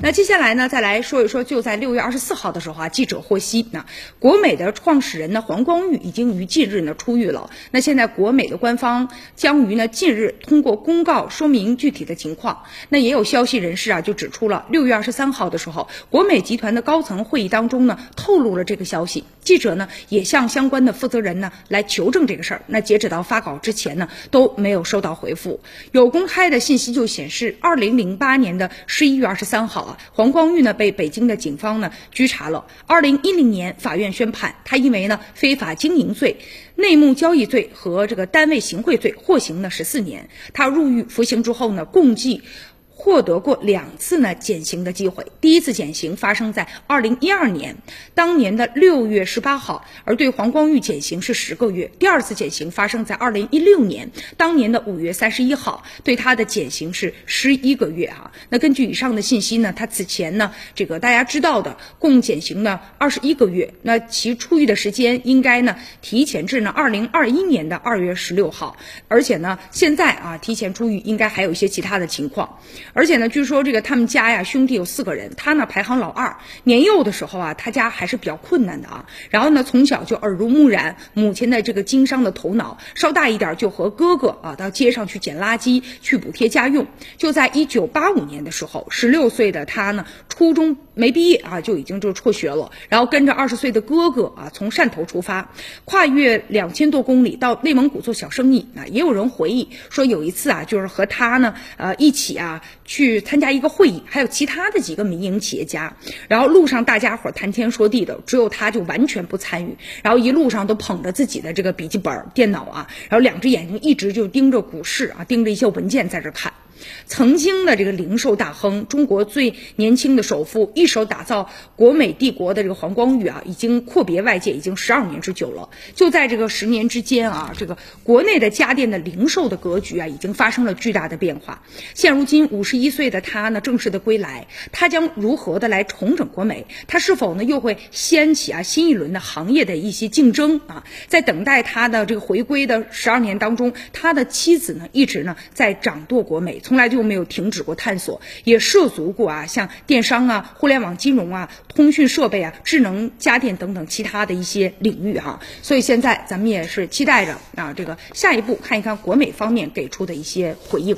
那接下来呢，再来说一说，就在六月二十四号的时候啊，记者获悉，那国美的创始人呢黄光裕已经于近日呢出狱了。那现在国美的官方将于呢近日通过公告说明具体的情况。那也有消息人士啊就指出了，六月二十三号的时候，国美集团的高层会议当中呢透露了这个消息。记者呢也向相关的负责人呢来求证这个事儿。那截止到发稿之前呢都没有收到回复。有公开的信息就显示，二零零八年的十一月二十三号。黄光裕呢被北京的警方呢拘查了。二零一零年，法院宣判他因为呢非法经营罪、内幕交易罪和这个单位行贿罪获刑呢十四年。他入狱服刑之后呢，共计。获得过两次呢减刑的机会，第一次减刑发生在二零一二年，当年的六月十八号，而对黄光裕减刑是十个月；第二次减刑发生在二零一六年，当年的五月三十一号，对他的减刑是十一个月啊。那根据以上的信息呢，他此前呢这个大家知道的共减刑呢二十一个月，那其出狱的时间应该呢提前至呢二零二一年的二月十六号，而且呢现在啊提前出狱应该还有一些其他的情况。而且呢，据说这个他们家呀，兄弟有四个人，他呢排行老二。年幼的时候啊，他家还是比较困难的啊。然后呢，从小就耳濡目染母亲的这个经商的头脑，稍大一点就和哥哥啊到街上去捡垃圾，去补贴家用。就在一九八五年的时候，十六岁的他呢，初中没毕业啊，就已经就辍学了。然后跟着二十岁的哥哥啊，从汕头出发，跨越两千多公里到内蒙古做小生意啊。也有人回忆说，有一次啊，就是和他呢，呃，一起啊。去参加一个会议，还有其他的几个民营企业家，然后路上大家伙谈天说地的，只有他就完全不参与，然后一路上都捧着自己的这个笔记本电脑啊，然后两只眼睛一直就盯着股市啊，盯着一些文件在这看。曾经的这个零售大亨，中国最年轻的首富，一手打造国美帝国的这个黄光裕啊，已经阔别外界已经十二年之久了。就在这个十年之间啊，这个国内的家电的零售的格局啊，已经发生了巨大的变化。现如今五十一岁的他呢，正式的归来，他将如何的来重整国美？他是否呢又会掀起啊新一轮的行业的一些竞争啊？在等待他的这个回归的十二年当中，他的妻子呢一直呢在掌舵国美。从从来就没有停止过探索，也涉足过啊，像电商啊、互联网金融啊、通讯设备啊、智能家电等等其他的一些领域哈。所以现在咱们也是期待着啊，这个下一步看一看国美方面给出的一些回应。